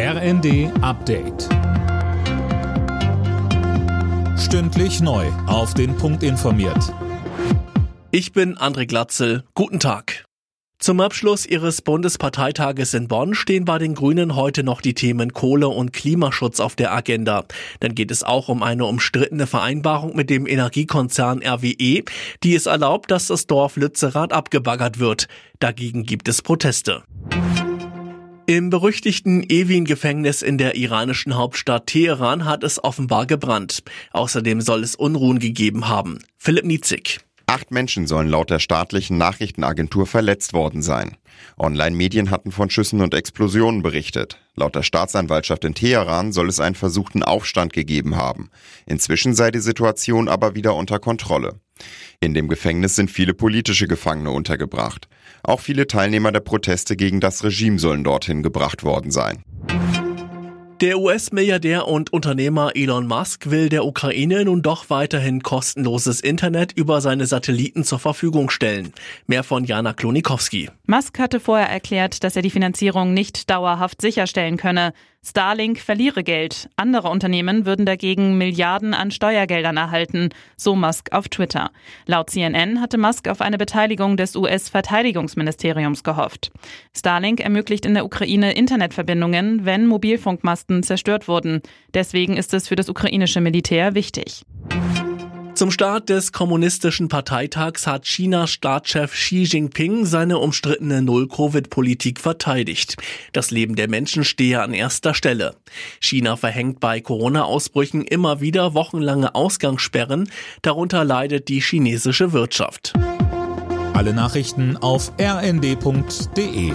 RND Update. Stündlich neu. Auf den Punkt informiert. Ich bin André Glatzel. Guten Tag. Zum Abschluss ihres Bundesparteitages in Bonn stehen bei den Grünen heute noch die Themen Kohle und Klimaschutz auf der Agenda. Dann geht es auch um eine umstrittene Vereinbarung mit dem Energiekonzern RWE, die es erlaubt, dass das Dorf Lützerath abgebaggert wird. Dagegen gibt es Proteste. Im berüchtigten Evin-Gefängnis in der iranischen Hauptstadt Teheran hat es offenbar gebrannt. Außerdem soll es Unruhen gegeben haben. Philipp Nietzig. Acht Menschen sollen laut der staatlichen Nachrichtenagentur verletzt worden sein. Online-Medien hatten von Schüssen und Explosionen berichtet. Laut der Staatsanwaltschaft in Teheran soll es einen versuchten Aufstand gegeben haben. Inzwischen sei die Situation aber wieder unter Kontrolle. In dem Gefängnis sind viele politische Gefangene untergebracht. Auch viele Teilnehmer der Proteste gegen das Regime sollen dorthin gebracht worden sein. Der US-Milliardär und Unternehmer Elon Musk will der Ukraine nun doch weiterhin kostenloses Internet über seine Satelliten zur Verfügung stellen. Mehr von Jana Klonikowski. Musk hatte vorher erklärt, dass er die Finanzierung nicht dauerhaft sicherstellen könne. Starlink verliere Geld. Andere Unternehmen würden dagegen Milliarden an Steuergeldern erhalten, so Musk auf Twitter. Laut CNN hatte Musk auf eine Beteiligung des US-Verteidigungsministeriums gehofft. Starlink ermöglicht in der Ukraine Internetverbindungen, wenn Mobilfunkmasten zerstört wurden. Deswegen ist es für das ukrainische Militär wichtig. Zum Start des kommunistischen Parteitags hat Chinas Staatschef Xi Jinping seine umstrittene Null-Covid-Politik verteidigt. Das Leben der Menschen stehe an erster Stelle. China verhängt bei Corona-Ausbrüchen immer wieder wochenlange Ausgangssperren. Darunter leidet die chinesische Wirtschaft. Alle Nachrichten auf rnd.de